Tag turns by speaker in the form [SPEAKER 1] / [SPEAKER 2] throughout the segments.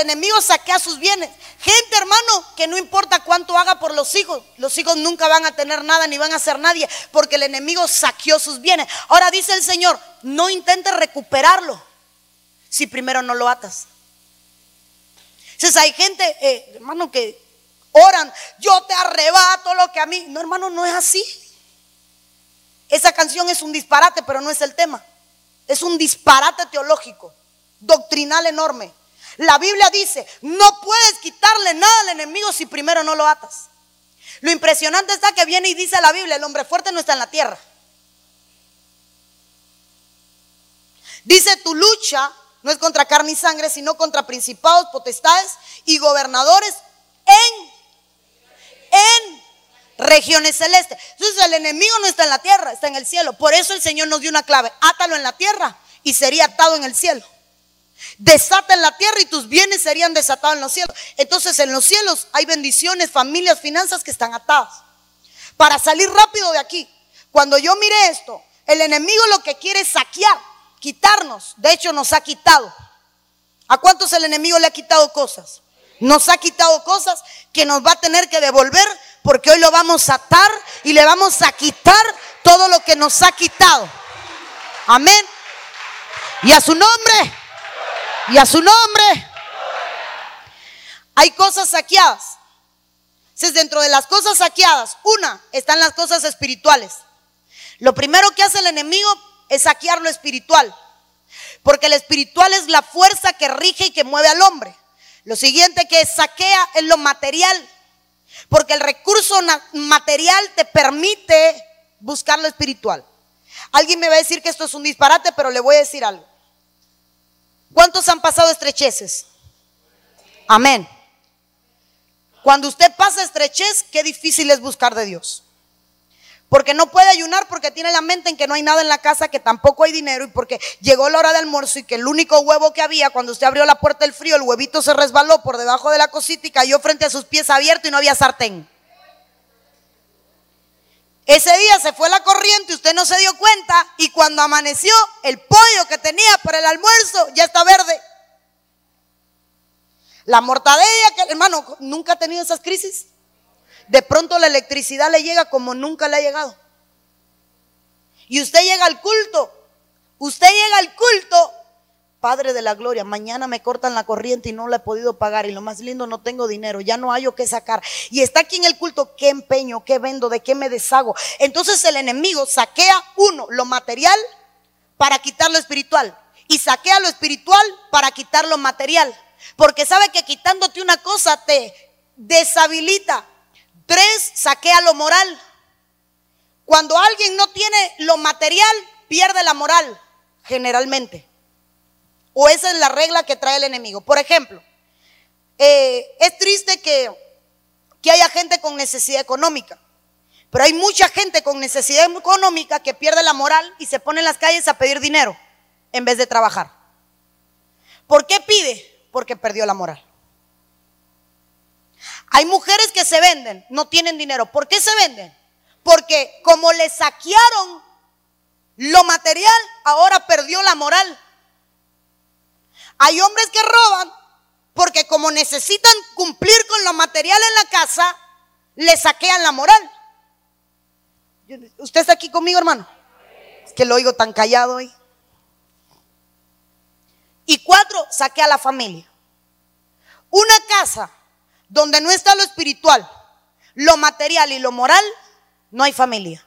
[SPEAKER 1] el enemigo saquea sus bienes. Gente, hermano, que no importa cuánto haga por los hijos, los hijos nunca van a tener nada ni van a ser nadie, porque el enemigo saqueó sus bienes. Ahora dice el Señor, no intentes recuperarlo si primero no lo atas. Entonces hay gente, eh, hermano, que oran, yo te arrebato lo que a mí. No, hermano, no es así. Esa canción es un disparate, pero no es el tema. Es un disparate teológico, doctrinal enorme. La Biblia dice, no puedes quitarle nada al enemigo si primero no lo atas. Lo impresionante está que viene y dice la Biblia, el hombre fuerte no está en la tierra. Dice, tu lucha no es contra carne y sangre, sino contra principados, potestades y gobernadores en, en regiones celestes. Entonces el enemigo no está en la tierra, está en el cielo. Por eso el Señor nos dio una clave. Átalo en la tierra y sería atado en el cielo. Desata en la tierra y tus bienes serían desatados en los cielos. Entonces en los cielos hay bendiciones, familias, finanzas que están atadas. Para salir rápido de aquí, cuando yo mire esto, el enemigo lo que quiere es saquear, quitarnos. De hecho nos ha quitado. ¿A cuántos el enemigo le ha quitado cosas? Nos ha quitado cosas que nos va a tener que devolver porque hoy lo vamos a atar y le vamos a quitar todo lo que nos ha quitado. Amén. Y a su nombre. Y a su nombre. Hay cosas saqueadas. Es dentro de las cosas saqueadas, una, están las cosas espirituales. Lo primero que hace el enemigo es saquear lo espiritual. Porque el espiritual es la fuerza que rige y que mueve al hombre. Lo siguiente que saquea es lo material. Porque el recurso material te permite buscar lo espiritual. Alguien me va a decir que esto es un disparate, pero le voy a decir algo. ¿Cuántos han pasado estrecheces? Amén. Cuando usted pasa estrechez, qué difícil es buscar de Dios. Porque no puede ayunar porque tiene la mente en que no hay nada en la casa, que tampoco hay dinero y porque llegó la hora de almuerzo y que el único huevo que había cuando usted abrió la puerta del frío, el huevito se resbaló por debajo de la cosita y cayó frente a sus pies abiertos y no había sartén. Ese día se fue la corriente, usted no se dio cuenta y cuando amaneció el pollo que tenía para el almuerzo ya está verde. La mortadella que hermano nunca ha tenido esas crisis. De pronto la electricidad le llega como nunca le ha llegado. Y usted llega al culto. Usted llega al culto. Padre de la gloria, mañana me cortan la corriente y no la he podido pagar. Y lo más lindo, no tengo dinero, ya no hay o qué sacar. Y está aquí en el culto, ¿qué empeño? ¿Qué vendo? ¿De qué me deshago? Entonces el enemigo saquea, uno, lo material para quitar lo espiritual. Y saquea lo espiritual para quitar lo material. Porque sabe que quitándote una cosa te deshabilita Tres, saquea lo moral. Cuando alguien no tiene lo material, pierde la moral, generalmente. O esa es la regla que trae el enemigo. Por ejemplo, eh, es triste que, que haya gente con necesidad económica. Pero hay mucha gente con necesidad económica que pierde la moral y se pone en las calles a pedir dinero en vez de trabajar. ¿Por qué pide? Porque perdió la moral. Hay mujeres que se venden, no tienen dinero. ¿Por qué se venden? Porque como le saquearon lo material, ahora perdió la moral. Hay hombres que roban porque como necesitan cumplir con lo material en la casa, le saquean la moral. ¿Usted está aquí conmigo, hermano? Es que lo oigo tan callado hoy. Y cuatro, saquea la familia. Una casa donde no está lo espiritual, lo material y lo moral, no hay familia.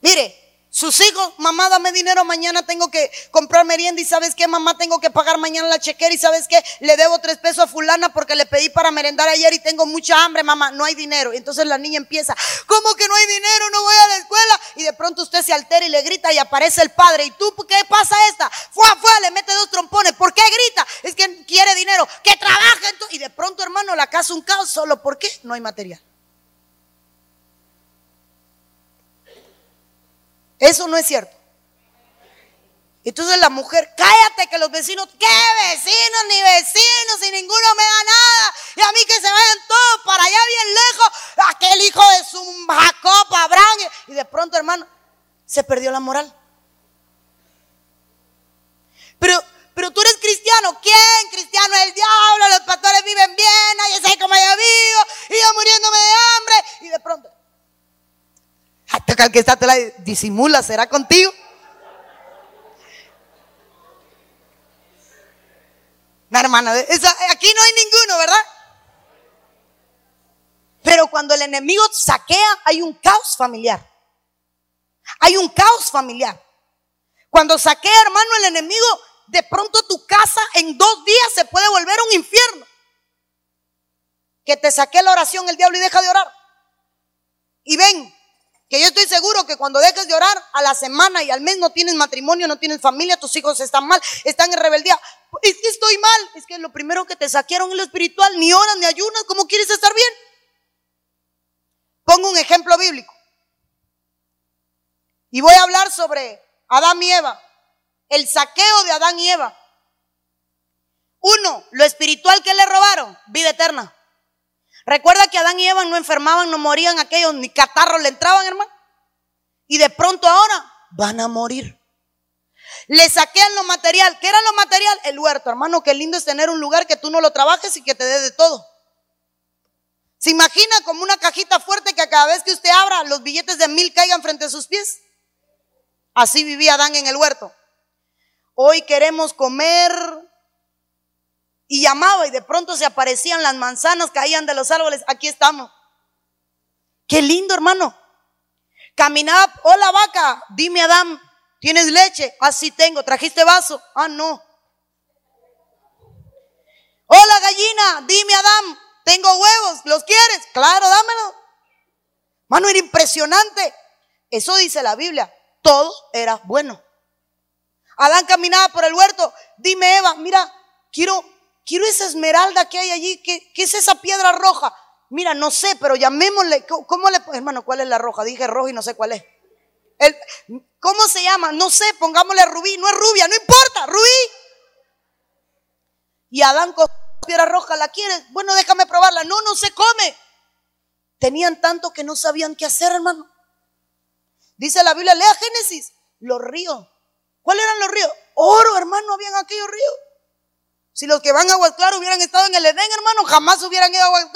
[SPEAKER 1] Mire, sus hijos, mamá, dame dinero, mañana tengo que comprar merienda y sabes qué, mamá, tengo que pagar mañana la chequera y sabes qué, le debo tres pesos a fulana porque le pedí para merendar ayer y tengo mucha hambre, mamá, no hay dinero. Entonces la niña empieza, ¿cómo que no hay dinero? No voy a la escuela. Y de pronto usted se altera y le grita y aparece el padre. ¿Y tú qué pasa esta? Fue, fue, le mete dos trompones. ¿Por qué grita? Es que quiere dinero, que trabaje. Y de pronto, hermano, la casa un caos solo porque no hay material. Eso no es cierto. Entonces la mujer, cállate que los vecinos, ¿qué vecinos ni vecinos? Y ninguno me da nada. Y a mí que se vayan todos para allá bien lejos. Aquel hijo de su Jacob, Abraham. Y de pronto, hermano, se perdió la moral. Pero, quién, cristiano es el diablo, los pastores viven bien, nadie sabe cómo yo vivo, y yo muriéndome de hambre, y de pronto, hasta que está te la disimula, ¿será contigo? No, hermana, aquí no hay ninguno, ¿verdad? Pero cuando el enemigo saquea, hay un caos familiar. Hay un caos familiar. Cuando saquea, hermano, el enemigo, de pronto tu casa en dos días se puede volver un infierno. Que te saque la oración el diablo y deja de orar. Y ven, que yo estoy seguro que cuando dejes de orar a la semana y al mes no tienes matrimonio, no tienes familia, tus hijos están mal, están en rebeldía. Es que estoy mal. Es que lo primero que te saquearon es lo espiritual. Ni oras ni ayunas. ¿Cómo quieres estar bien? Pongo un ejemplo bíblico. Y voy a hablar sobre Adán y Eva. El saqueo de Adán y Eva. Uno, lo espiritual que le robaron, vida eterna. Recuerda que Adán y Eva no enfermaban, no morían aquellos, ni catarros le entraban, hermano. Y de pronto ahora van a morir. Le saquean lo material. ¿Qué era lo material? El huerto, hermano. Qué lindo es tener un lugar que tú no lo trabajes y que te dé de todo. ¿Se imagina como una cajita fuerte que cada vez que usted abra, los billetes de mil caigan frente a sus pies? Así vivía Adán en el huerto. Hoy queremos comer y llamaba y de pronto se aparecían las manzanas, caían de los árboles. Aquí estamos. Qué lindo, hermano. Caminaba, hola vaca, dime Adán, ¿tienes leche? Así ah, tengo, ¿trajiste vaso? Ah, no. Hola gallina, dime Adán, tengo huevos, ¿los quieres? Claro, dámelo. Mano, era impresionante. Eso dice la Biblia. Todo era bueno. Adán caminaba por el huerto. Dime, Eva, mira, quiero, quiero esa esmeralda que hay allí. ¿Qué, es esa piedra roja? Mira, no sé, pero llamémosle. ¿Cómo le Hermano, ¿cuál es la roja? Dije rojo y no sé cuál es. El, ¿Cómo se llama? No sé, pongámosle rubí. No es rubia, no importa, rubí. Y Adán piedra roja, ¿la quieres? Bueno, déjame probarla. No, no se come. Tenían tanto que no sabían qué hacer, hermano. Dice la Biblia, lea Génesis, los ríos. ¿Cuáles eran los ríos? Oro, hermano, habían aquellos ríos. Si los que van a Aguas hubieran estado en el Edén, hermano, jamás hubieran ido a Aguas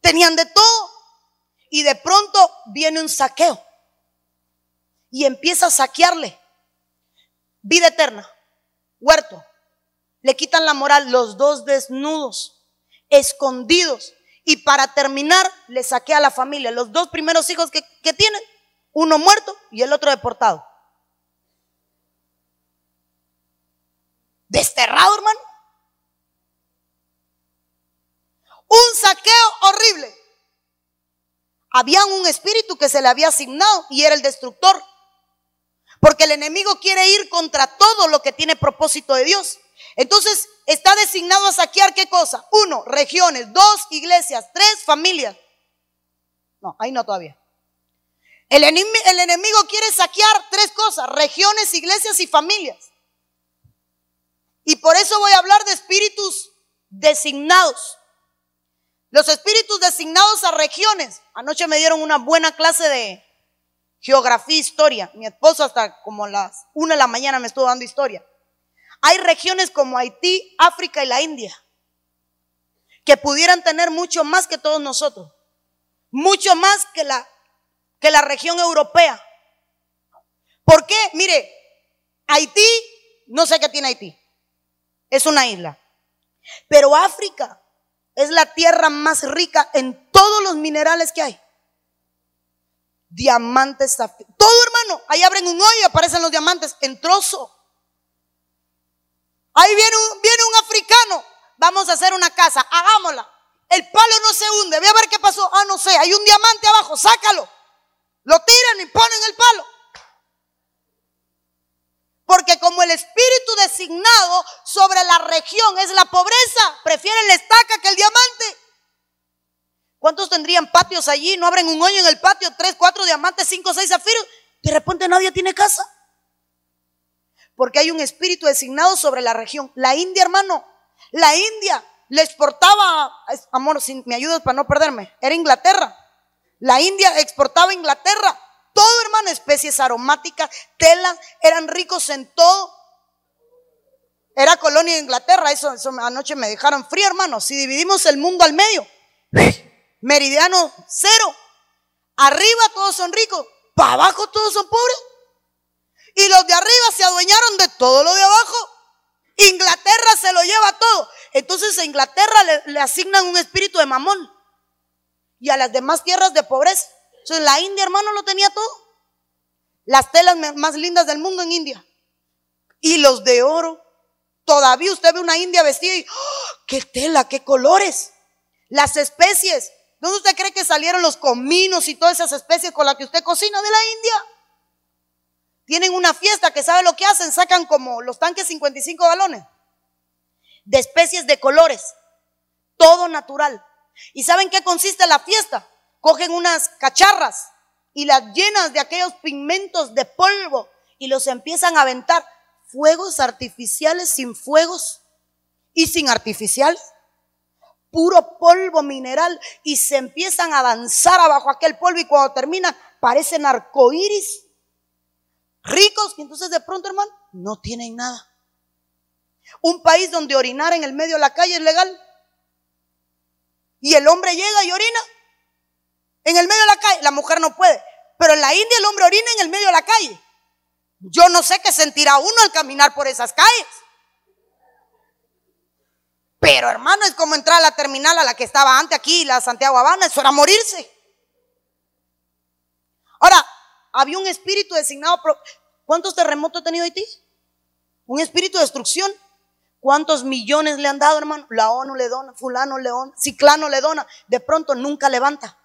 [SPEAKER 1] Tenían de todo. Y de pronto viene un saqueo. Y empieza a saquearle. Vida eterna. Huerto le quitan la moral, los dos desnudos, escondidos. Y para terminar, le saqué a la familia, los dos primeros hijos que tienen, uno muerto y el otro deportado. Desterrado, hermano. Un saqueo horrible. Había un espíritu que se le había asignado y era el destructor. Porque el enemigo quiere ir contra todo lo que tiene propósito de Dios. Entonces, está designado a saquear qué cosa? Uno, regiones. Dos, iglesias. Tres, familias. No, ahí no todavía. El, el enemigo quiere saquear tres cosas, regiones, iglesias y familias. Y por eso voy a hablar de espíritus designados. Los espíritus designados a regiones. Anoche me dieron una buena clase de geografía, historia. Mi esposo hasta como las una de la mañana me estuvo dando historia. Hay regiones como Haití, África y la India que pudieran tener mucho más que todos nosotros, mucho más que la, que la región europea. ¿Por qué? Mire, Haití, no sé qué tiene Haití, es una isla, pero África es la tierra más rica en todos los minerales que hay. Diamantes, todo hermano, ahí abren un hoyo y aparecen los diamantes en trozo. Ahí viene un, viene un africano. Vamos a hacer una casa. Hagámosla. El palo no se hunde. Voy a ver qué pasó. Ah, no sé. Hay un diamante abajo. Sácalo. Lo tiran y ponen el palo. Porque como el espíritu designado sobre la región es la pobreza, prefieren la estaca que el diamante. ¿Cuántos tendrían patios allí? No abren un hoyo en el patio, tres, cuatro diamantes, cinco, seis zafiros. De repente nadie tiene casa porque hay un espíritu designado sobre la región. La India, hermano, la India le exportaba, amor, si me ayudas para no perderme, era Inglaterra. La India exportaba a Inglaterra todo, hermano, especies aromáticas, telas, eran ricos en todo. Era colonia de Inglaterra, eso, eso anoche me dejaron frío, hermano. Si dividimos el mundo al medio, meridiano cero. Arriba todos son ricos, para abajo todos son pobres. Y los de arriba se adueñaron de todo lo de abajo. Inglaterra se lo lleva todo. Entonces a Inglaterra le, le asignan un espíritu de mamón. Y a las demás tierras de pobreza. Entonces la India, hermano, lo tenía todo. Las telas más lindas del mundo en India. Y los de oro. Todavía usted ve una India vestida y ¡oh! qué tela, qué colores. Las especies. ¿Dónde usted cree que salieron los cominos y todas esas especies con las que usted cocina de la India? Tienen una fiesta que sabe lo que hacen, sacan como los tanques 55 galones de especies de colores, todo natural. ¿Y saben qué consiste la fiesta? Cogen unas cacharras y las llenas de aquellos pigmentos de polvo y los empiezan a aventar. Fuegos artificiales sin fuegos y sin artificiales. Puro polvo mineral y se empiezan a danzar abajo aquel polvo y cuando terminan parecen arcoíris ricos, y entonces de pronto, hermano, no tienen nada. Un país donde orinar en el medio de la calle es legal. Y el hombre llega y orina en el medio de la calle. La mujer no puede. Pero en la India el hombre orina en el medio de la calle. Yo no sé qué sentirá uno al caminar por esas calles. Pero hermano, es como entrar a la terminal a la que estaba antes aquí, la Santiago Habana, eso era morirse. Ahora, había un espíritu designado. ¿Cuántos terremotos ha tenido Haití? Un espíritu de destrucción. ¿Cuántos millones le han dado, hermano? La ONU le dona, fulano le dona, ciclano le dona. De pronto nunca levanta.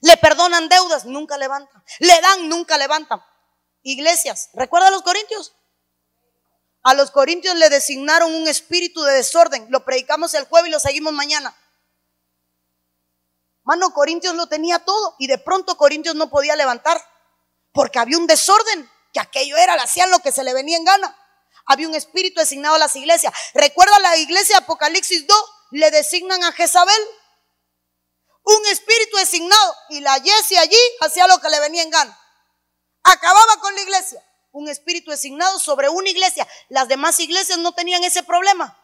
[SPEAKER 1] Le perdonan deudas, nunca levanta. Le dan, nunca levanta. Iglesias, ¿recuerda a los corintios? A los corintios le designaron un espíritu de desorden. Lo predicamos el jueves y lo seguimos mañana. Mano, Corintios lo tenía todo y de pronto Corintios no podía levantar porque había un desorden, que aquello era, le hacían lo que se le venía en gana. Había un espíritu designado a las iglesias. Recuerda la iglesia de Apocalipsis 2, le designan a Jezabel. Un espíritu designado y la Jesse allí hacía lo que le venía en gana. Acababa con la iglesia. Un espíritu designado sobre una iglesia. Las demás iglesias no tenían ese problema.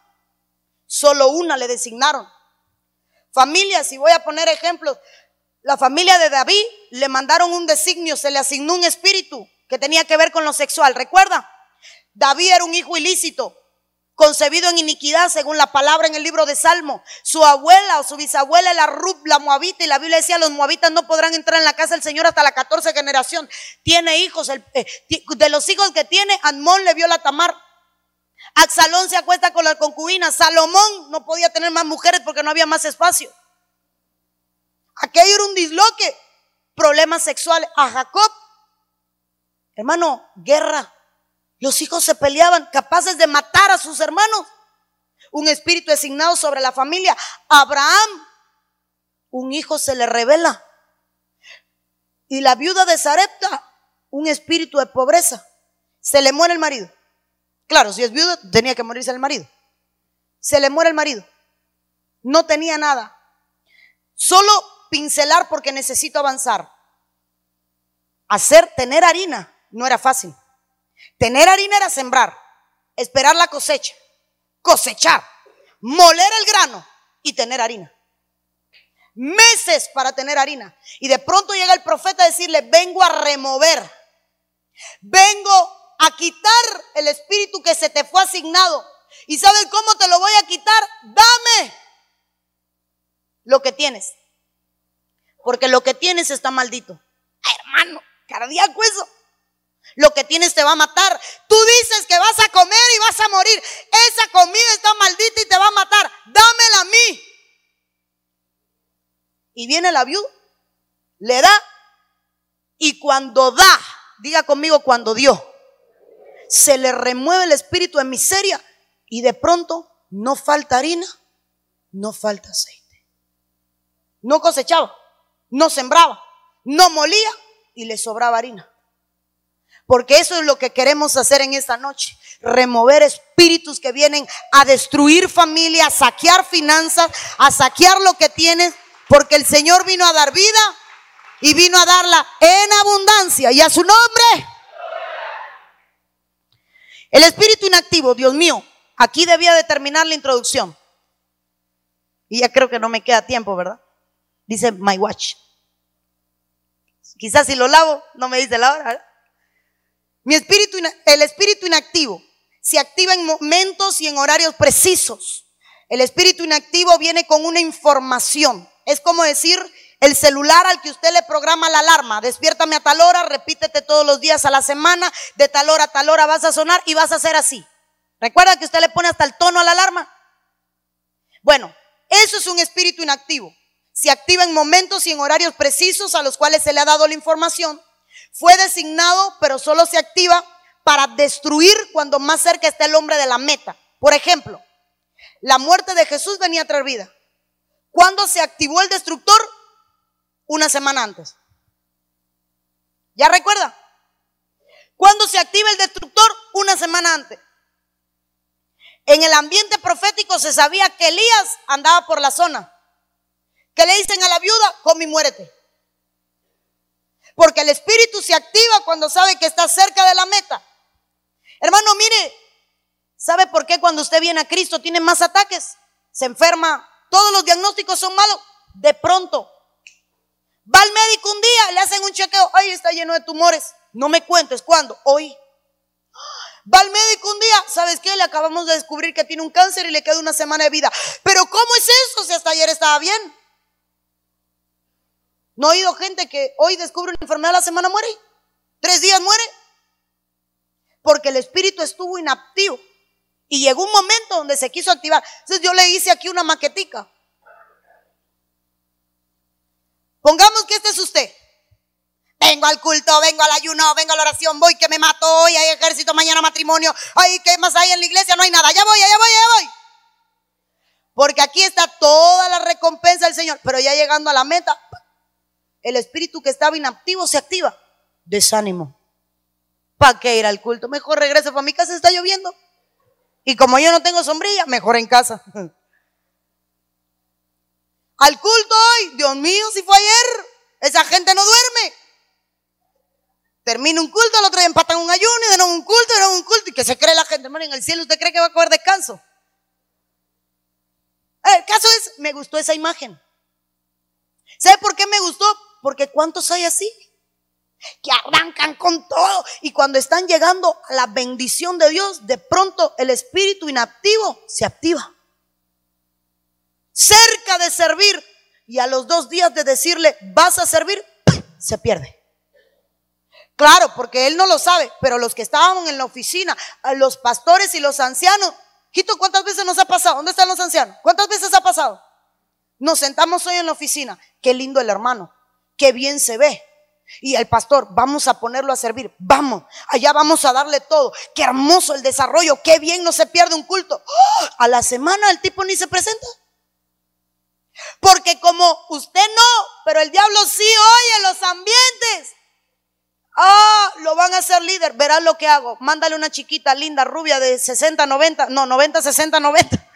[SPEAKER 1] Solo una le designaron. Familias, y voy a poner ejemplos, la familia de David le mandaron un designio, se le asignó un espíritu que tenía que ver con lo sexual. ¿Recuerda? David era un hijo ilícito, concebido en iniquidad, según la palabra en el libro de Salmo. Su abuela o su bisabuela era Rub, la moabita, y la Biblia decía, los moabitas no podrán entrar en la casa del Señor hasta la 14 generación. Tiene hijos, eh, de los hijos que tiene, Anmón le vio la Tamar. Axalón se acuesta con la concubina. Salomón no podía tener más mujeres porque no había más espacio. Aquello era un disloque. Problemas sexuales. A Jacob, hermano, guerra. Los hijos se peleaban, capaces de matar a sus hermanos. Un espíritu designado sobre la familia. Abraham, un hijo se le revela. Y la viuda de Zarepta, un espíritu de pobreza. Se le muere el marido. Claro, si es viuda, tenía que morirse el marido. Se le muere el marido. No tenía nada. Solo pincelar porque necesito avanzar. Hacer, tener harina no era fácil. Tener harina era sembrar, esperar la cosecha, cosechar, moler el grano y tener harina. Meses para tener harina. Y de pronto llega el profeta a decirle, vengo a remover, vengo a quitar el espíritu que se te fue asignado. ¿Y sabes cómo te lo voy a quitar? Dame lo que tienes porque lo que tienes está maldito. hermano, cardíaco eso. Lo que tienes te va a matar. Tú dices que vas a comer y vas a morir. Esa comida está maldita y te va a matar. Dámela a mí. Y viene la viuda, le da. Y cuando da, diga conmigo cuando dio, se le remueve el espíritu de miseria y de pronto no falta harina, no falta aceite. No cosechaba no sembraba, no molía y le sobraba harina. Porque eso es lo que queremos hacer en esta noche. Remover espíritus que vienen a destruir familia, a saquear finanzas, a saquear lo que tienes. Porque el Señor vino a dar vida y vino a darla en abundancia. Y a su nombre. El espíritu inactivo, Dios mío, Aquí debía de terminar la introducción. Y ya creo que no me queda tiempo, ¿verdad? Dice my watch. Quizás si lo lavo, no me dice la hora. Mi espíritu, el espíritu inactivo se activa en momentos y en horarios precisos. El espíritu inactivo viene con una información. Es como decir, el celular al que usted le programa la alarma, despiértame a tal hora, repítete todos los días a la semana, de tal hora a tal hora vas a sonar y vas a hacer así. ¿Recuerda que usted le pone hasta el tono a la alarma? Bueno, eso es un espíritu inactivo. Se activa en momentos y en horarios precisos a los cuales se le ha dado la información. Fue designado, pero solo se activa para destruir cuando más cerca está el hombre de la meta. Por ejemplo, la muerte de Jesús venía a traer vida. ¿Cuándo se activó el destructor? Una semana antes. ¿Ya recuerda? ¿Cuándo se activa el destructor? Una semana antes. En el ambiente profético se sabía que Elías andaba por la zona. Que le dicen a la viuda, come y muérete. Porque el espíritu se activa cuando sabe que está cerca de la meta. Hermano, mire, ¿sabe por qué cuando usted viene a Cristo tiene más ataques? Se enferma, todos los diagnósticos son malos. De pronto, va al médico un día, le hacen un chequeo, ay, está lleno de tumores. No me cuentes cuándo, hoy. Va al médico un día, ¿sabes qué? Le acabamos de descubrir que tiene un cáncer y le queda una semana de vida. Pero ¿cómo es eso si hasta ayer estaba bien? ¿No he oído gente que hoy descubre una enfermedad la semana muere? ¿Tres días muere? Porque el espíritu estuvo inactivo. Y llegó un momento donde se quiso activar. Entonces yo le hice aquí una maquetica. Pongamos que este es usted. Vengo al culto, vengo al ayuno, vengo a la oración, voy que me mato hoy, hay ejército, mañana matrimonio. Ay, ¿qué más hay en la iglesia? No hay nada. Ya voy, ya voy, ya voy. Porque aquí está toda la recompensa del Señor. Pero ya llegando a la meta, el espíritu que estaba inactivo se activa. Desánimo. ¿Para qué ir al culto? Mejor regreso para mi casa, está lloviendo. Y como yo no tengo sombrilla, mejor en casa. Al culto hoy, Dios mío, si fue ayer, esa gente no duerme. Termina un culto, al otro día empatan un ayuno y nuevo un culto, de nuevo un culto. ¿Y que se cree la gente? Hermano, en el cielo usted cree que va a coger descanso. El caso es, me gustó esa imagen. ¿Sabe por qué me gustó? Porque ¿cuántos hay así? Que arrancan con todo. Y cuando están llegando a la bendición de Dios, de pronto el espíritu inactivo se activa. Cerca de servir. Y a los dos días de decirle, vas a servir, se pierde. Claro, porque él no lo sabe, pero los que estaban en la oficina, los pastores y los ancianos, ¿cuántas veces nos ha pasado? ¿Dónde están los ancianos? ¿Cuántas veces ha pasado? Nos sentamos hoy en la oficina. Qué lindo el hermano, qué bien se ve. Y el pastor, vamos a ponerlo a servir, vamos, allá vamos a darle todo. Qué hermoso el desarrollo, qué bien no se pierde un culto. ¡Oh! A la semana el tipo ni se presenta. Porque como usted no, pero el diablo sí oye los ambientes. Ah, lo van a hacer líder. Verás lo que hago. Mándale una chiquita linda, rubia de 60, 90, no, 90, 60, 90.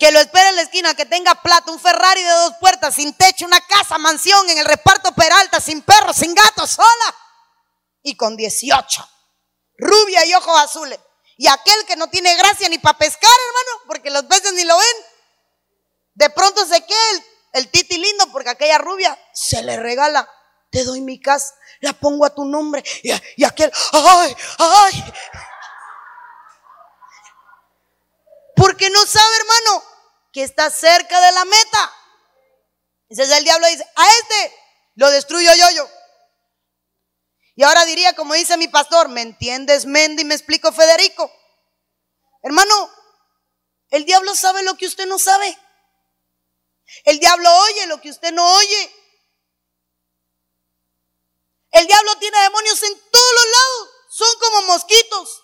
[SPEAKER 1] Que lo espere en la esquina, que tenga plata, un Ferrari de dos puertas, sin techo, una casa, mansión en el reparto Peralta, sin perros, sin gatos, sola. Y con 18. Rubia y ojos azules. Y aquel que no tiene gracia ni para pescar, hermano, porque los peces ni lo ven. De pronto se queda el, el titi lindo porque aquella rubia se le regala. Te doy mi casa la pongo a tu nombre. Y, aquel, ay, ay. Porque no sabe, hermano, que está cerca de la meta. Entonces el diablo dice, a este lo destruyo yo, yo. Y ahora diría, como dice mi pastor, ¿me entiendes, Mendy? Me explico, Federico. Hermano, el diablo sabe lo que usted no sabe. El diablo oye lo que usted no oye. El diablo tiene demonios en todos los lados. Son como mosquitos,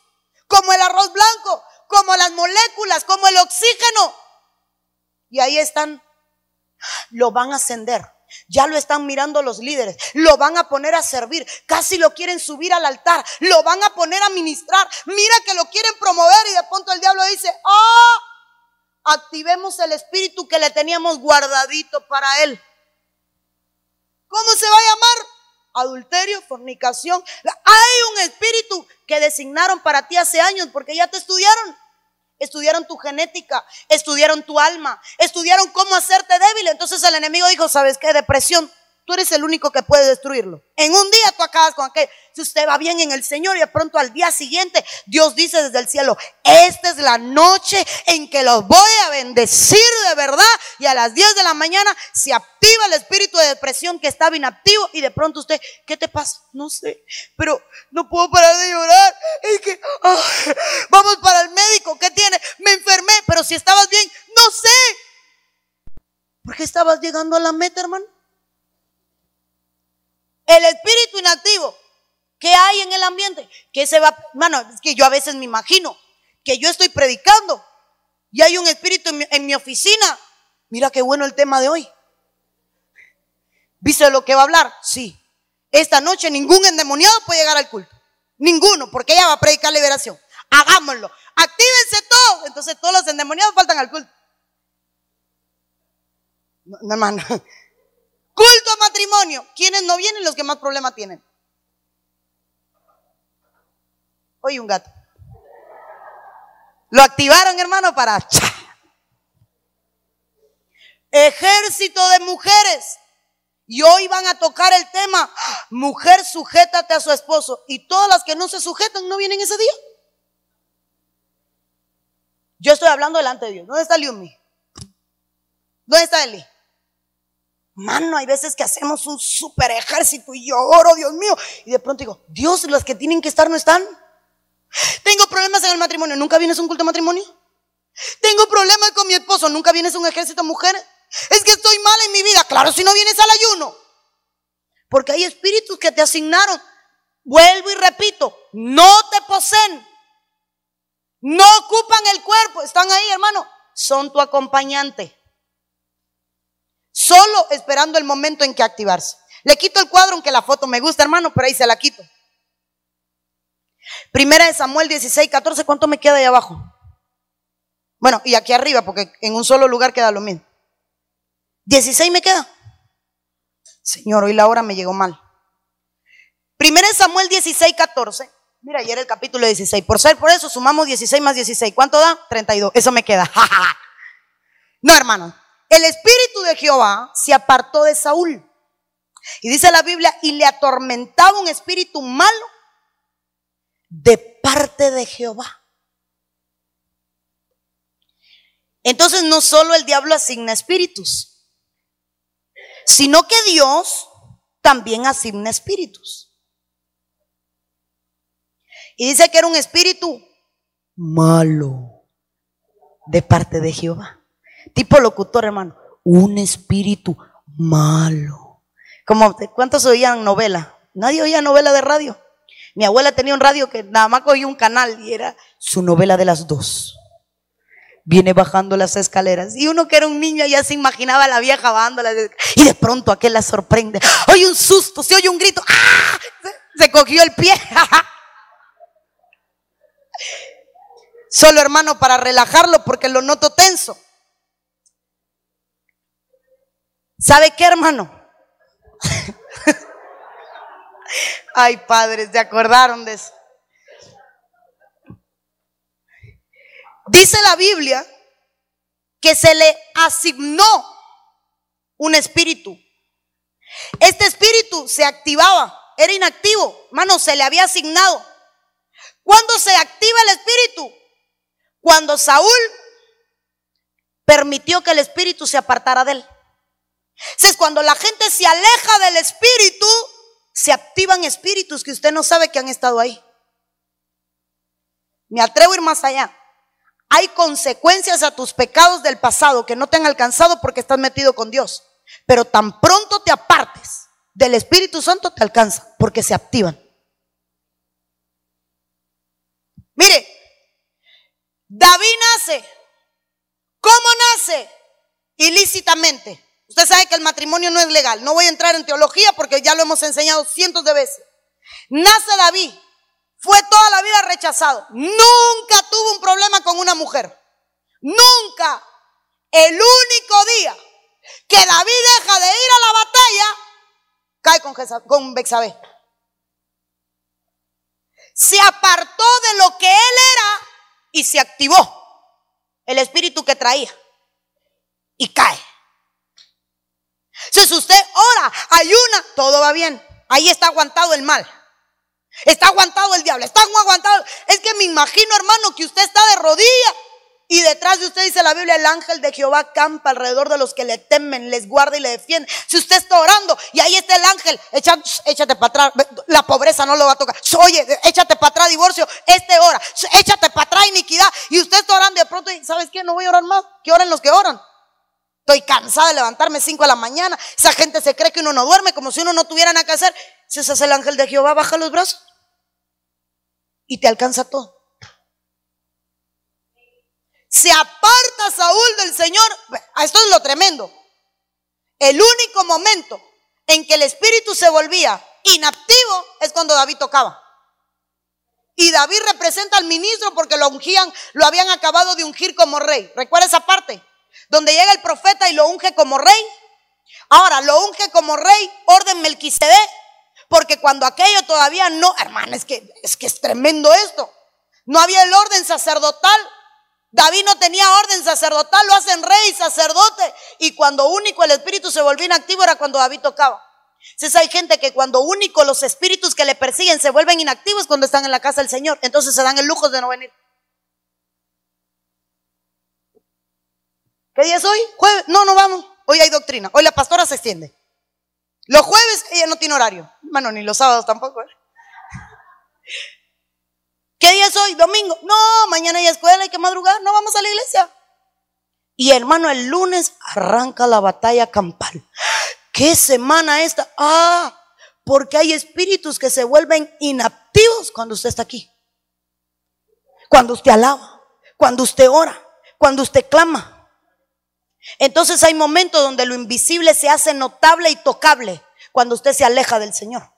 [SPEAKER 1] como el arroz blanco, como las moléculas, como el oxígeno. Y ahí están. Lo van a ascender. Ya lo están mirando los líderes. Lo van a poner a servir. Casi lo quieren subir al altar. Lo van a poner a ministrar. Mira que lo quieren promover y de pronto el diablo dice, ah, activemos el espíritu que le teníamos guardadito para él. ¿Cómo se va a llamar? adulterio, fornicación. Hay un espíritu que designaron para ti hace años porque ya te estudiaron. Estudiaron tu genética, estudiaron tu alma, estudiaron cómo hacerte débil. Entonces el enemigo dijo, ¿sabes qué? Depresión. Tú eres el único que puede destruirlo. En un día tú acabas con aquel. Si usted va bien en el Señor y de pronto al día siguiente Dios dice desde el cielo, esta es la noche en que los voy a bendecir de verdad. Y a las 10 de la mañana se activa el espíritu de depresión que estaba inactivo y de pronto usted, ¿qué te pasa? No sé, pero no puedo parar de llorar. Es que, vamos para el médico, ¿qué tiene? Me enfermé, pero si estabas bien, no sé. ¿Por qué estabas llegando a la meta, hermano? El espíritu inactivo que hay en el ambiente, que se va, bueno, es que yo a veces me imagino que yo estoy predicando y hay un espíritu en mi, oficina. Mira qué bueno el tema de hoy. ¿Viste lo que va a hablar? Sí. Esta noche ningún endemoniado puede llegar al culto. Ninguno, porque ella va a predicar liberación. Hagámoslo. Actívense todos. Entonces todos los endemoniados faltan al culto. No, hermano. Culto a matrimonio. ¿Quiénes no vienen? Los que más problemas tienen. Oye, un gato. Lo activaron, hermano, para... Ejército de mujeres. Y hoy van a tocar el tema, mujer, sujétate a su esposo. Y todas las que no se sujetan no vienen ese día. Yo estoy hablando delante de Dios. ¿Dónde está Liumi? ¿Dónde está Eli? Mano, hay veces que hacemos un super ejército y yo oro, Dios mío. Y de pronto digo, Dios, los que tienen que estar no están. Tengo problemas en el matrimonio, ¿nunca vienes a un culto matrimonio? Tengo problemas con mi esposo, ¿nunca vienes a un ejército de mujeres? Es que estoy mal en mi vida, claro, si no vienes al ayuno. Porque hay espíritus que te asignaron. Vuelvo y repito, no te poseen. No ocupan el cuerpo, están ahí, hermano. Son tu acompañante solo esperando el momento en que activarse. Le quito el cuadro, aunque la foto me gusta, hermano, pero ahí se la quito. Primera de Samuel 16, 14, ¿cuánto me queda ahí abajo? Bueno, y aquí arriba, porque en un solo lugar queda lo mismo. 16 me queda. Señor, hoy la hora me llegó mal. Primera de Samuel 16, 14. Mira, ayer el capítulo 16. Por ser por eso, sumamos 16 más 16. ¿Cuánto da? 32. Eso me queda. no, hermano el espíritu de Jehová se apartó de Saúl. Y dice la Biblia, y le atormentaba un espíritu malo de parte de Jehová. Entonces no solo el diablo asigna espíritus, sino que Dios también asigna espíritus. Y dice que era un espíritu malo de parte de Jehová. Tipo locutor, hermano. Un espíritu malo. Como, ¿cuántos oían novela? Nadie oía novela de radio. Mi abuela tenía un radio que nada más cogía un canal y era su novela de las dos. Viene bajando las escaleras. Y uno que era un niño ya se imaginaba a la vieja bajando las Y de pronto aquel la sorprende. Oye un susto, se oye un grito. ¡Ah! Se cogió el pie. Solo hermano para relajarlo porque lo noto tenso. ¿Sabe qué, hermano? Ay, padres, ¿se acordaron de eso? Dice la Biblia que se le asignó un espíritu. Este espíritu se activaba, era inactivo, hermano, se le había asignado. ¿Cuándo se activa el espíritu? Cuando Saúl permitió que el espíritu se apartara de él. Entonces, cuando la gente se aleja del espíritu, se activan espíritus que usted no sabe que han estado ahí. Me atrevo a ir más allá. Hay consecuencias a tus pecados del pasado que no te han alcanzado porque estás metido con Dios. Pero tan pronto te apartes del Espíritu Santo te alcanza porque se activan. Mire, David nace. ¿Cómo nace? Ilícitamente. Usted sabe que el matrimonio no es legal. No voy a entrar en teología porque ya lo hemos enseñado cientos de veces. Nace David. Fue toda la vida rechazado. Nunca tuvo un problema con una mujer. Nunca. El único día que David deja de ir a la batalla, cae con, con Bexabé. Se apartó de lo que él era y se activó. el espíritu que traía y cae. Si usted ora, ayuna, todo va bien. Ahí está aguantado el mal. Está aguantado el diablo. Está aguantado. Es que me imagino, hermano, que usted está de rodillas y detrás de usted dice la Biblia, el ángel de Jehová campa alrededor de los que le temen, les guarda y le defiende. Si usted está orando y ahí está el ángel, échate para atrás, la pobreza no lo va a tocar. Oye, échate para atrás, divorcio, este hora, échate para atrás, iniquidad. Y usted está orando y de pronto, ¿sabes qué? No voy a orar más. Que oren los que oran. Estoy cansada de levantarme 5 de la mañana. Esa gente se cree que uno no duerme como si uno no tuviera nada que hacer. Si es el ángel de Jehová, baja los brazos y te alcanza todo. Se aparta Saúl del Señor. Esto es lo tremendo. El único momento en que el espíritu se volvía inactivo es cuando David tocaba. Y David representa al ministro porque lo ungían, lo habían acabado de ungir como rey. ¿Recuerda esa parte? Donde llega el profeta y lo unge como rey. Ahora, lo unge como rey, orden Melquisedec. Porque cuando aquello todavía no, hermano, es que, es que es tremendo esto. No había el orden sacerdotal. David no tenía orden sacerdotal, lo hacen rey, sacerdote. Y cuando único el espíritu se volvió inactivo era cuando David tocaba. Si hay gente que cuando único los espíritus que le persiguen se vuelven inactivos cuando están en la casa del Señor. Entonces se dan el lujo de no venir. ¿Qué día es hoy? ¿Jueves? No, no vamos. Hoy hay doctrina. Hoy la pastora se extiende. Los jueves ella no tiene horario. Bueno, ni los sábados tampoco. ¿eh? ¿Qué día es hoy? Domingo. No, mañana hay escuela, hay que madrugar. No vamos a la iglesia. Y hermano, el lunes arranca la batalla campal. ¿Qué semana esta? Ah, porque hay espíritus que se vuelven inactivos cuando usted está aquí. Cuando usted alaba, cuando usted ora, cuando usted clama. Entonces hay momentos donde lo invisible se hace notable y tocable cuando usted se aleja del Señor.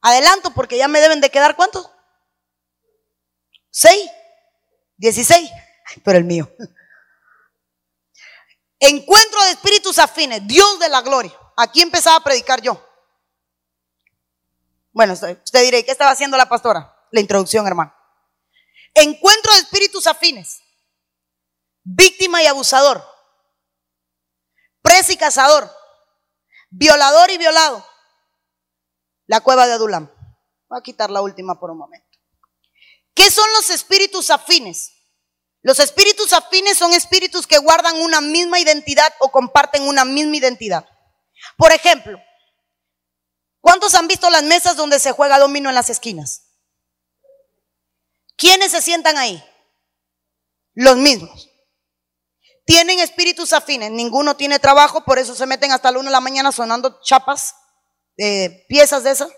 [SPEAKER 1] Adelanto porque ya me deben de quedar cuántos? ¿Seis? ¿Dieciséis? Pero el mío. Encuentro de espíritus afines, Dios de la gloria. Aquí empezaba a predicar yo. Bueno, usted dirá, ¿qué estaba haciendo la pastora? La introducción, hermano. Encuentro de espíritus afines, víctima y abusador presa y cazador, violador y violado. La cueva de Adulam. Voy a quitar la última por un momento. ¿Qué son los espíritus afines? Los espíritus afines son espíritus que guardan una misma identidad o comparten una misma identidad. Por ejemplo, ¿cuántos han visto las mesas donde se juega domino en las esquinas? ¿Quiénes se sientan ahí? Los mismos. Tienen espíritus afines, ninguno tiene trabajo, por eso se meten hasta la una de la mañana sonando chapas, eh, piezas de esas,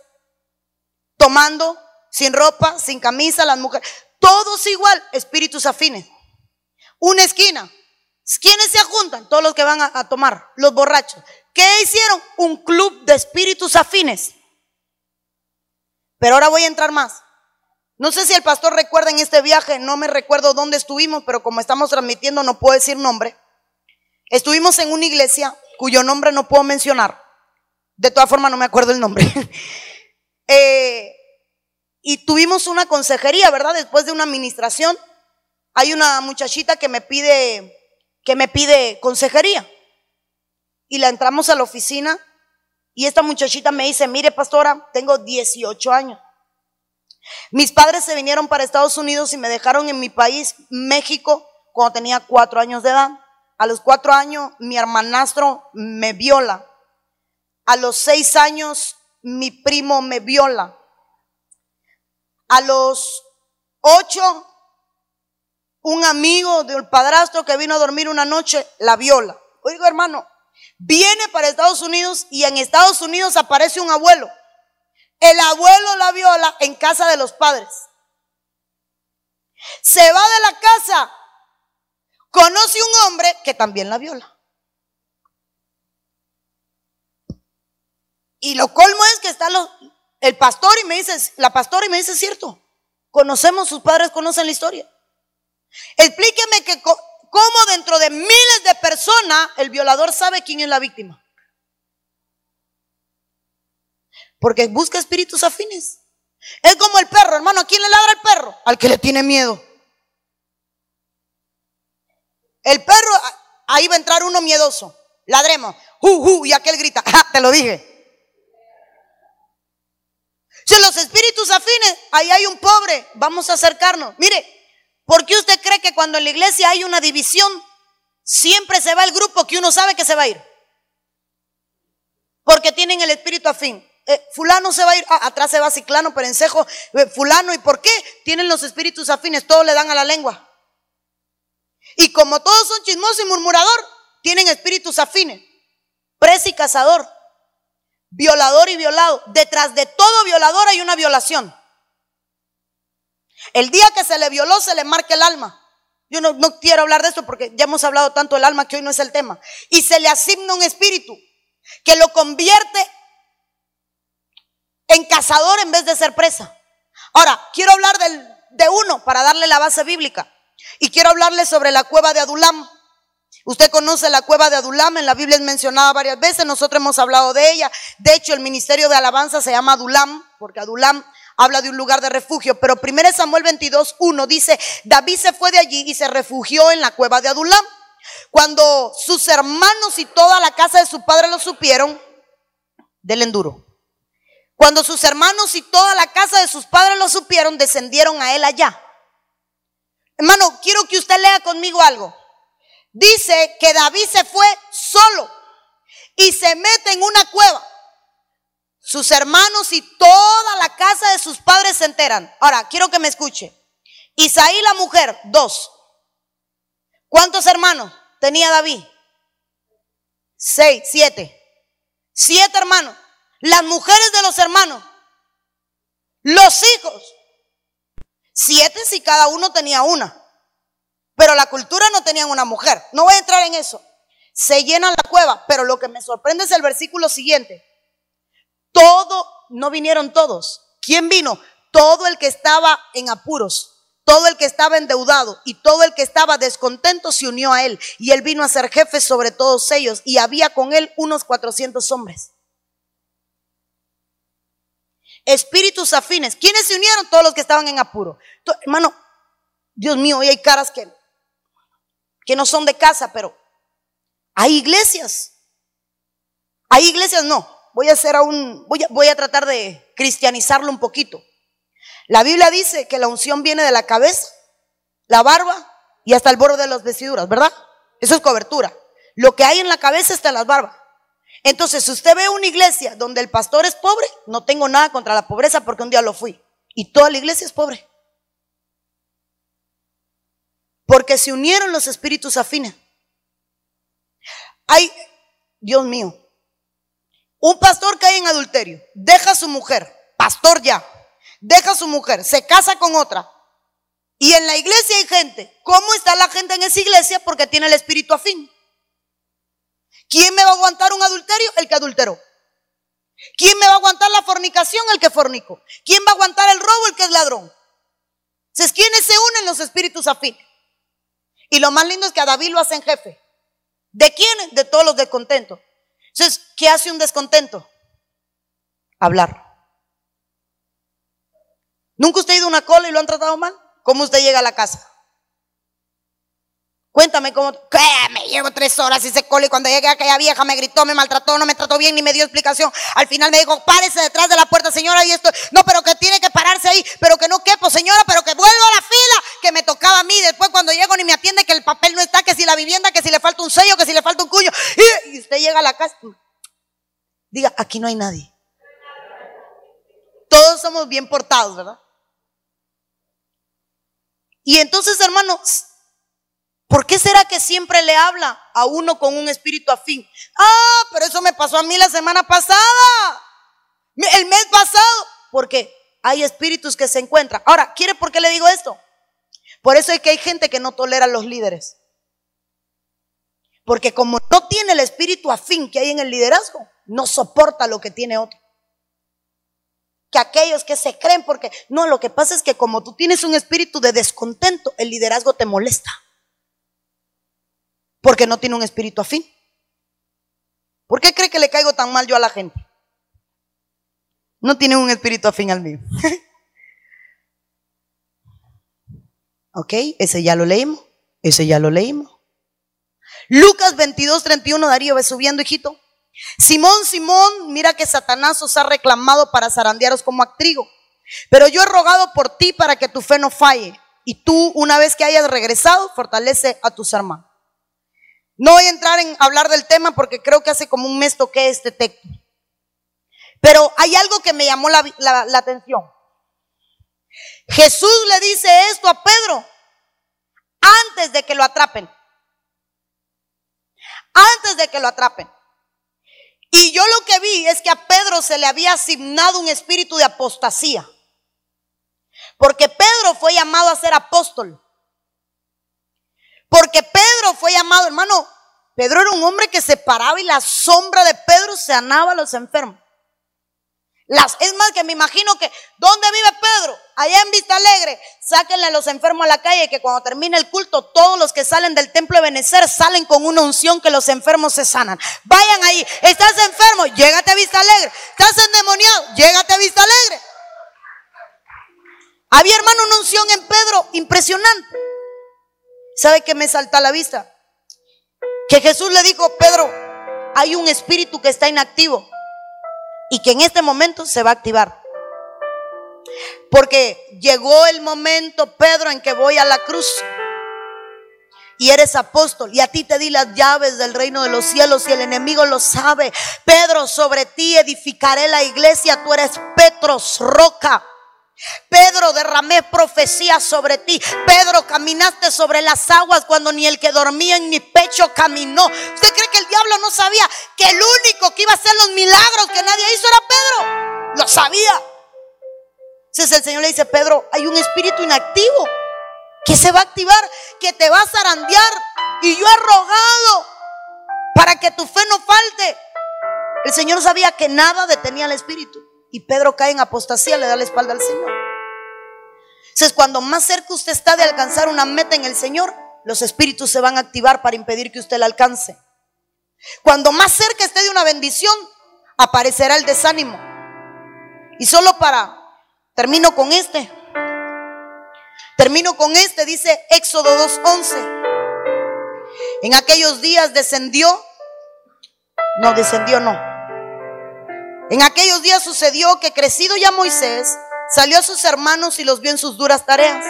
[SPEAKER 1] tomando, sin ropa, sin camisa, las mujeres, todos igual, espíritus afines. Una esquina, ¿quiénes se juntan? Todos los que van a, a tomar, los borrachos. ¿Qué hicieron? Un club de espíritus afines. Pero ahora voy a entrar más. No sé si el pastor recuerda en este viaje, no me recuerdo dónde estuvimos, pero como estamos transmitiendo no puedo decir nombre. Estuvimos en una iglesia cuyo nombre no puedo mencionar. De todas formas no me acuerdo el nombre. Eh, y tuvimos una consejería, ¿verdad? Después de una administración, hay una muchachita que me pide, que me pide consejería. Y la entramos a la oficina y esta muchachita me dice, mire pastora, tengo 18 años. Mis padres se vinieron para Estados Unidos y me dejaron en mi país, México, cuando tenía cuatro años de edad. A los cuatro años mi hermanastro me viola. A los seis años mi primo me viola. A los ocho un amigo del padrastro que vino a dormir una noche la viola. Oigo hermano, viene para Estados Unidos y en Estados Unidos aparece un abuelo el abuelo la viola en casa de los padres. Se va de la casa, conoce un hombre que también la viola. Y lo colmo es que está el pastor y me dice, la pastora y me dice, cierto, conocemos, sus padres conocen la historia. Explíqueme que cómo dentro de miles de personas el violador sabe quién es la víctima. Porque busca espíritus afines. Es como el perro, hermano. ¿A quién le ladra el perro? Al que le tiene miedo. El perro, ahí va a entrar uno miedoso. Ladremos. Uh, y aquel grita, te lo dije. Si los espíritus afines, ahí hay un pobre, vamos a acercarnos. Mire, ¿por qué usted cree que cuando en la iglesia hay una división, siempre se va el grupo que uno sabe que se va a ir? Porque tienen el espíritu afín. Eh, fulano se va a ir, ah, atrás se va ciclano, perencejo, eh, fulano, ¿y por qué? Tienen los espíritus afines, todos le dan a la lengua. Y como todos son chismosos y murmurador, tienen espíritus afines. Presa y cazador, violador y violado. Detrás de todo violador hay una violación. El día que se le violó se le marca el alma. Yo no, no quiero hablar de esto porque ya hemos hablado tanto del alma que hoy no es el tema. Y se le asigna un espíritu que lo convierte en cazador en vez de ser presa. Ahora, quiero hablar de uno para darle la base bíblica. Y quiero hablarle sobre la cueva de Adulam. Usted conoce la cueva de Adulam, en la Biblia es mencionada varias veces, nosotros hemos hablado de ella. De hecho, el ministerio de alabanza se llama Adulam, porque Adulam habla de un lugar de refugio. Pero 1 Samuel 22, 1 dice, David se fue de allí y se refugió en la cueva de Adulam. Cuando sus hermanos y toda la casa de su padre lo supieron, del enduro. Cuando sus hermanos y toda la casa de sus padres lo supieron, descendieron a él allá. Hermano, quiero que usted lea conmigo algo. Dice que David se fue solo y se mete en una cueva. Sus hermanos y toda la casa de sus padres se enteran. Ahora, quiero que me escuche. Isaí la mujer, dos. ¿Cuántos hermanos tenía David? Seis, siete. Siete hermanos. Las mujeres de los hermanos. Los hijos. Siete si cada uno tenía una. Pero la cultura no tenía una mujer. No voy a entrar en eso. Se llena la cueva. Pero lo que me sorprende es el versículo siguiente. Todo, no vinieron todos. ¿Quién vino? Todo el que estaba en apuros. Todo el que estaba endeudado y todo el que estaba descontento se unió a él. Y él vino a ser jefe sobre todos ellos. Y había con él unos 400 hombres espíritus afines. ¿Quiénes se unieron? Todos los que estaban en apuro. hermano, Dios mío, hoy hay caras que, que no son de casa, pero hay iglesias. Hay iglesias, no. Voy a hacer aún, voy a, voy a tratar de cristianizarlo un poquito. La Biblia dice que la unción viene de la cabeza, la barba y hasta el borde de las vestiduras, ¿verdad? Eso es cobertura. Lo que hay en la cabeza está en las barbas. Entonces, si usted ve una iglesia donde el pastor es pobre, no tengo nada contra la pobreza porque un día lo fui. Y toda la iglesia es pobre. Porque se unieron los espíritus afines. Hay, Dios mío, un pastor cae en adulterio, deja a su mujer, pastor ya, deja a su mujer, se casa con otra. Y en la iglesia hay gente. ¿Cómo está la gente en esa iglesia? Porque tiene el espíritu afín. ¿Quién me va a aguantar un adulterio? El que adulteró. ¿Quién me va a aguantar la fornicación? El que fornicó. ¿Quién va a aguantar el robo? El que es ladrón. Entonces, ¿quiénes se unen los espíritus afines? Y lo más lindo es que a David lo hacen jefe. ¿De quiénes? De todos los descontentos. Entonces, ¿qué hace un descontento? Hablar. ¿Nunca usted ha ido a una cola y lo han tratado mal? ¿Cómo usted llega a la casa? Cuéntame cómo, ¿qué? Llevo tres horas y se cole y cuando llegué aquella vieja me gritó, me maltrató, no me trató bien ni me dio explicación. Al final me dijo, párese detrás de la puerta, señora, y esto, no, pero que tiene que pararse ahí, pero que no quepo, señora, pero que vuelva a la fila, que me tocaba a mí. Después cuando llego ni me atiende que el papel no está, que si la vivienda, que si le falta un sello, que si le falta un cuño. Y, usted llega a la casa, diga, aquí no hay nadie. Todos somos bien portados, ¿verdad? Y entonces, hermanos, ¿Por qué será que siempre le habla a uno con un espíritu afín? Ah, pero eso me pasó a mí la semana pasada. El mes pasado. Porque hay espíritus que se encuentran. Ahora, ¿quiere por qué le digo esto? Por eso es que hay gente que no tolera a los líderes. Porque como no tiene el espíritu afín que hay en el liderazgo, no soporta lo que tiene otro. Que aquellos que se creen, porque no, lo que pasa es que como tú tienes un espíritu de descontento, el liderazgo te molesta. Porque no tiene un espíritu afín. ¿Por qué cree que le caigo tan mal yo a la gente? No tiene un espíritu afín al mío. ok, ese ya lo leímos. Ese ya lo leímos. Lucas 22, 31, Darío, ve subiendo, hijito. Simón, Simón, mira que Satanás os ha reclamado para zarandearos como a trigo. Pero yo he rogado por ti para que tu fe no falle. Y tú, una vez que hayas regresado, fortalece a tus hermanos. No voy a entrar en hablar del tema porque creo que hace como un mes toqué este texto. Pero hay algo que me llamó la, la atención. Jesús le dice esto a Pedro antes de que lo atrapen. Antes de que lo atrapen. Y yo lo que vi es que a Pedro se le había asignado un espíritu de apostasía. Porque Pedro fue llamado a ser apóstol. Porque Pedro fue llamado, hermano, Pedro era un hombre que se paraba y la sombra de Pedro se anaba a los enfermos. Las, es más que me imagino que, ¿dónde vive Pedro? Allá en Vista Alegre. Sáquenle a los enfermos a la calle que cuando termine el culto, todos los que salen del templo de Benecer salen con una unción que los enfermos se sanan. Vayan ahí. Estás enfermo, llégate a Vista Alegre. Estás endemoniado, llégate a Vista Alegre. Había hermano una unción en Pedro impresionante. ¿Sabe qué me salta a la vista? Que Jesús le dijo, Pedro, hay un espíritu que está inactivo y que en este momento se va a activar. Porque llegó el momento, Pedro, en que voy a la cruz. Y eres apóstol. Y a ti te di las llaves del reino de los cielos y el enemigo lo sabe. Pedro, sobre ti edificaré la iglesia. Tú eres Petros, roca. Pedro, derramé profecía sobre ti. Pedro, caminaste sobre las aguas cuando ni el que dormía en mi pecho caminó. ¿Usted cree que el diablo no sabía que el único que iba a hacer los milagros que nadie hizo era Pedro? Lo sabía. Entonces el Señor le dice, Pedro, hay un espíritu inactivo que se va a activar, que te va a zarandear. Y yo he rogado para que tu fe no falte. El Señor sabía que nada detenía al espíritu y Pedro cae en apostasía, le da la espalda al Señor. Entonces, cuando más cerca usted está de alcanzar una meta en el Señor, los espíritus se van a activar para impedir que usted la alcance. Cuando más cerca esté de una bendición, aparecerá el desánimo. Y solo para, termino con este. Termino con este, dice Éxodo 2.11. En aquellos días descendió, no descendió, no en aquellos días sucedió que crecido ya Moisés, salió a sus hermanos y los vio en sus duras tareas.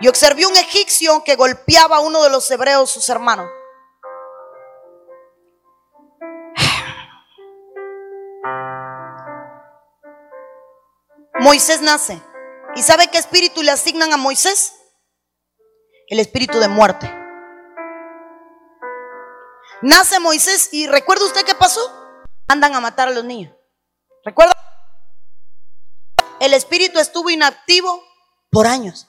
[SPEAKER 1] Y observó un egipcio que golpeaba a uno de los hebreos, sus hermanos. Moisés nace. ¿Y sabe qué espíritu le asignan a Moisés? El espíritu de muerte. Nace Moisés y recuerda usted qué pasó? Andan a matar a los niños. ¿Recuerda? El espíritu estuvo inactivo por años.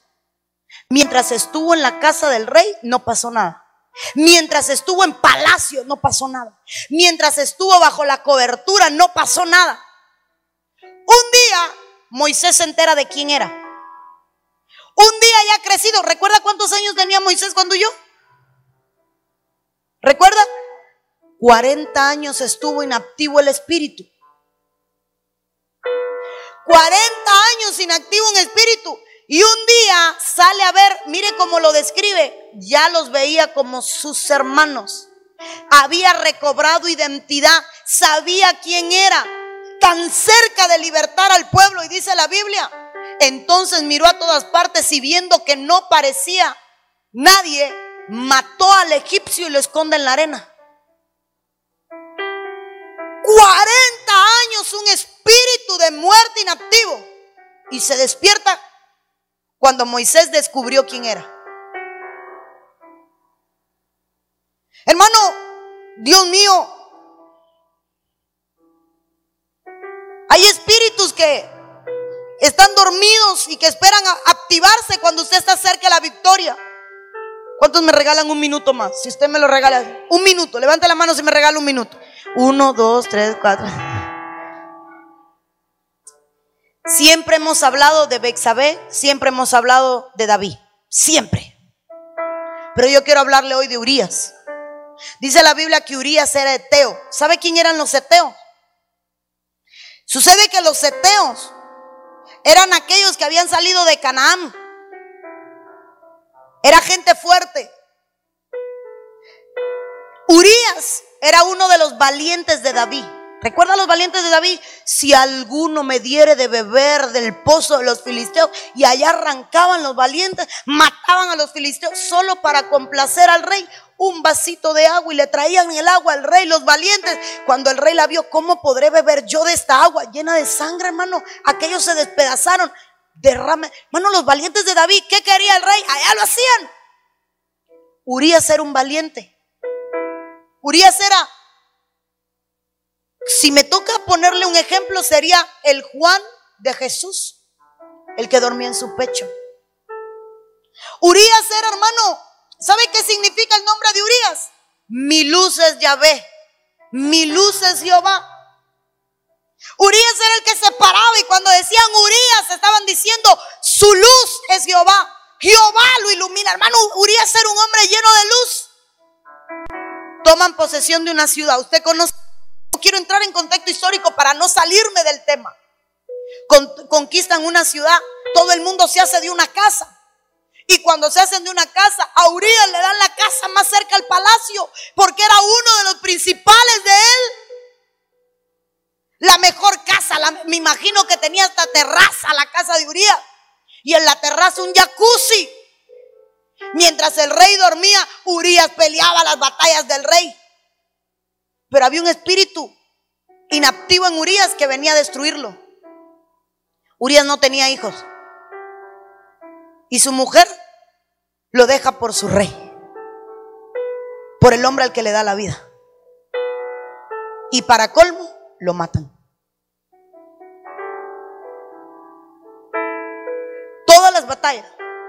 [SPEAKER 1] Mientras estuvo en la casa del rey, no pasó nada. Mientras estuvo en palacio, no pasó nada. Mientras estuvo bajo la cobertura, no pasó nada. Un día, Moisés se entera de quién era. Un día ya crecido. ¿Recuerda cuántos años tenía Moisés cuando yo? ¿Recuerda? 40 años estuvo inactivo el espíritu. 40 años inactivo en espíritu. Y un día sale a ver, mire cómo lo describe, ya los veía como sus hermanos. Había recobrado identidad, sabía quién era, tan cerca de libertar al pueblo. Y dice la Biblia, entonces miró a todas partes y viendo que no parecía nadie, mató al egipcio y lo esconde en la arena. Años un espíritu de muerte inactivo. Y se despierta cuando Moisés descubrió quién era. Hermano, Dios mío, hay espíritus que están dormidos y que esperan activarse cuando usted está cerca de la victoria. ¿Cuántos me regalan un minuto más? Si usted me lo regala, un minuto. Levante la mano si me regala un minuto. Uno, dos, tres, cuatro. Siempre hemos hablado de Bexabé, siempre hemos hablado de David, siempre. Pero yo quiero hablarle hoy de Urias. Dice la Biblia que Urias era eteo. ¿Sabe quién eran los eteos? Sucede que los eteos eran aquellos que habían salido de Canaán. Era gente fuerte. Urias era uno de los valientes de David. ¿Recuerda los valientes de David? Si alguno me diere de beber del pozo de los filisteos y allá arrancaban los valientes, mataban a los filisteos solo para complacer al rey. Un vasito de agua y le traían el agua al rey, los valientes. Cuando el rey la vio, ¿cómo podré beber yo de esta agua llena de sangre, hermano? Aquellos se despedazaron. Derrame. Hermano, los valientes de David, ¿qué quería el rey? Allá lo hacían. Urias era un valiente. Urias era si me toca ponerle un ejemplo, sería el Juan de Jesús, el que dormía en su pecho. Urias era hermano. ¿Sabe qué significa el nombre de Urias? Mi luz es Yahvé, mi luz es Jehová. Urias era el que se paraba y cuando decían Urias estaban diciendo su luz es Jehová. Jehová lo ilumina. Hermano, Urias era un hombre lleno de luz. Toman posesión de una ciudad. Usted conoce quiero entrar en contexto histórico para no salirme del tema. conquistan una ciudad, todo el mundo se hace de una casa. Y cuando se hacen de una casa, a Urias le dan la casa más cerca al palacio, porque era uno de los principales de él. La mejor casa, me imagino que tenía esta terraza, la casa de Urias. Y en la terraza un jacuzzi. Mientras el rey dormía, Urias peleaba las batallas del rey. Pero había un espíritu inactivo en Urias que venía a destruirlo. Urias no tenía hijos. Y su mujer lo deja por su rey. Por el hombre al que le da la vida. Y para colmo, lo matan. Todas las batallas,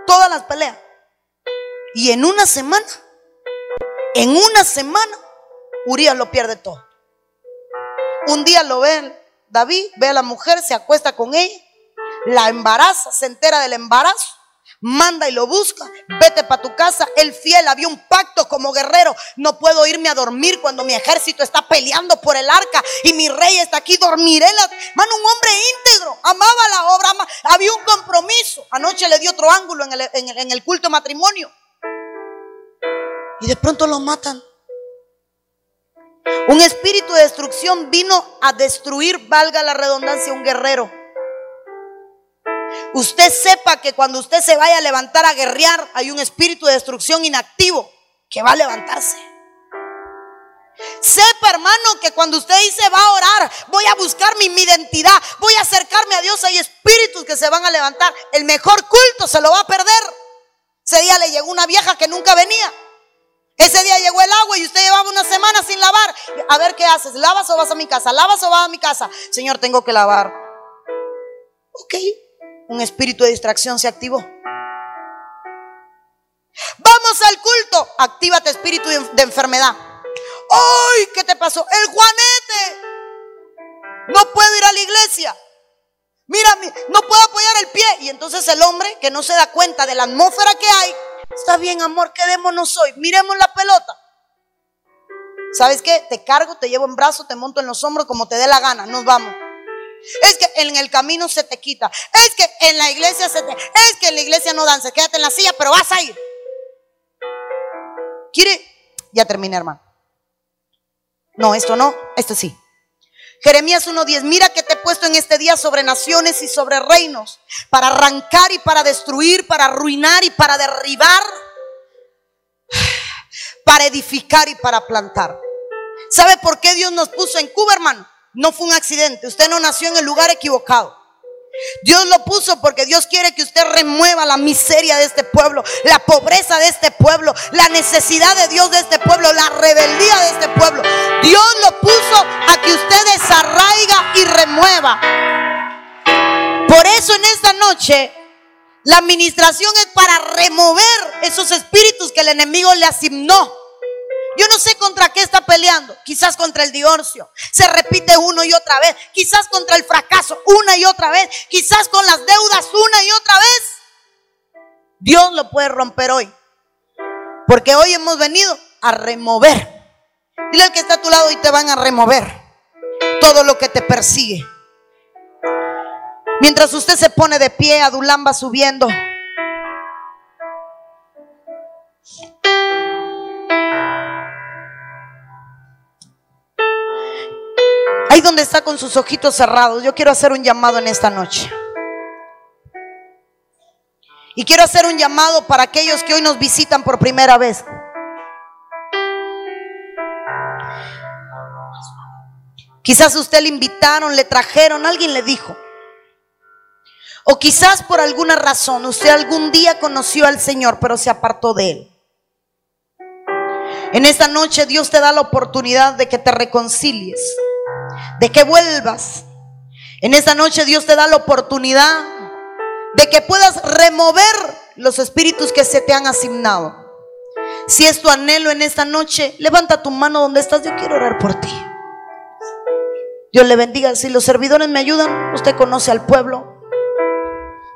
[SPEAKER 1] todas las peleas. Y en una semana, en una semana, Urias lo pierde todo. Un día lo ve David, ve a la mujer, se acuesta con ella, la embaraza, se entera del embarazo, manda y lo busca, vete para tu casa, el fiel había un pacto como guerrero, no puedo irme a dormir cuando mi ejército está peleando por el arca y mi rey está aquí, dormiré. La... Mano, un hombre íntegro, amaba la obra, había un compromiso. Anoche le dio otro ángulo en el, en el culto matrimonio. Y de pronto lo matan. Un espíritu de destrucción vino a destruir, valga la redundancia, un guerrero. Usted sepa que cuando usted se vaya a levantar a guerrear, hay un espíritu de destrucción inactivo que va a levantarse. Sepa, hermano, que cuando usted dice va a orar, voy a buscar mi, identidad, voy a acercarme a Dios, hay espíritus que se van a levantar. El mejor culto se lo va a perder. Ese día le llegó una vieja que nunca venía. Ese día llegó el agua y usted llevaba una semana sin lavar. A ver qué haces, ¿lavas o vas a mi casa? ¿Lavas o vas a mi casa? Señor, tengo que lavar. Ok, un espíritu de distracción se activó. Vamos al culto. Actívate espíritu de enfermedad. ¡Ay! ¿Qué te pasó? El Juanete. No puedo ir a la iglesia. Mira, no puedo apoyar el pie. Y entonces el hombre que no se da cuenta de la atmósfera que hay, Está bien, amor, quedémonos hoy. Miremos la pelota. ¿Sabes qué? Te cargo, te llevo en brazo, te monto en los hombros como te dé la gana. Nos vamos. Es que en el camino se te quita. Es que en la iglesia se te. Es que en la iglesia no danza. Quédate en la silla, pero vas a ir. ¿Quiere? Ya terminé, hermano. No, esto no, esto sí. Jeremías 1.10, mira que puesto en este día sobre naciones y sobre reinos, para arrancar y para destruir, para arruinar y para derribar, para edificar y para plantar. ¿Sabe por qué Dios nos puso en Cuba? No fue un accidente, usted no nació en el lugar equivocado. Dios lo puso porque Dios quiere que usted remueva la miseria de este pueblo, la pobreza de este pueblo, la necesidad de Dios de este pueblo, la rebeldía de este pueblo. Dios lo puso a que usted desarraiga y remueva. Por eso en esta noche la administración es para remover esos espíritus que el enemigo le asignó. Yo no sé contra qué está peleando. Quizás contra el divorcio. Se repite uno y otra vez. Quizás contra el fracaso una y otra vez. Quizás con las deudas una y otra vez. Dios lo puede romper hoy. Porque hoy hemos venido a remover. Dile al que está a tu lado y te van a remover todo lo que te persigue. Mientras usted se pone de pie, Adulán va subiendo. Ahí donde está con sus ojitos cerrados, yo quiero hacer un llamado en esta noche. Y quiero hacer un llamado para aquellos que hoy nos visitan por primera vez. Quizás usted le invitaron, le trajeron, alguien le dijo. O quizás por alguna razón usted algún día conoció al Señor, pero se apartó de Él. En esta noche Dios te da la oportunidad de que te reconcilies, de que vuelvas. En esta noche Dios te da la oportunidad de que puedas remover los espíritus que se te han asignado. Si es tu anhelo en esta noche, levanta tu mano donde estás. Yo quiero orar por ti. Dios le bendiga. Si los servidores me ayudan, usted conoce al pueblo.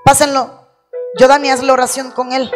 [SPEAKER 1] Pásenlo. Yo, Dani, haz la oración con él.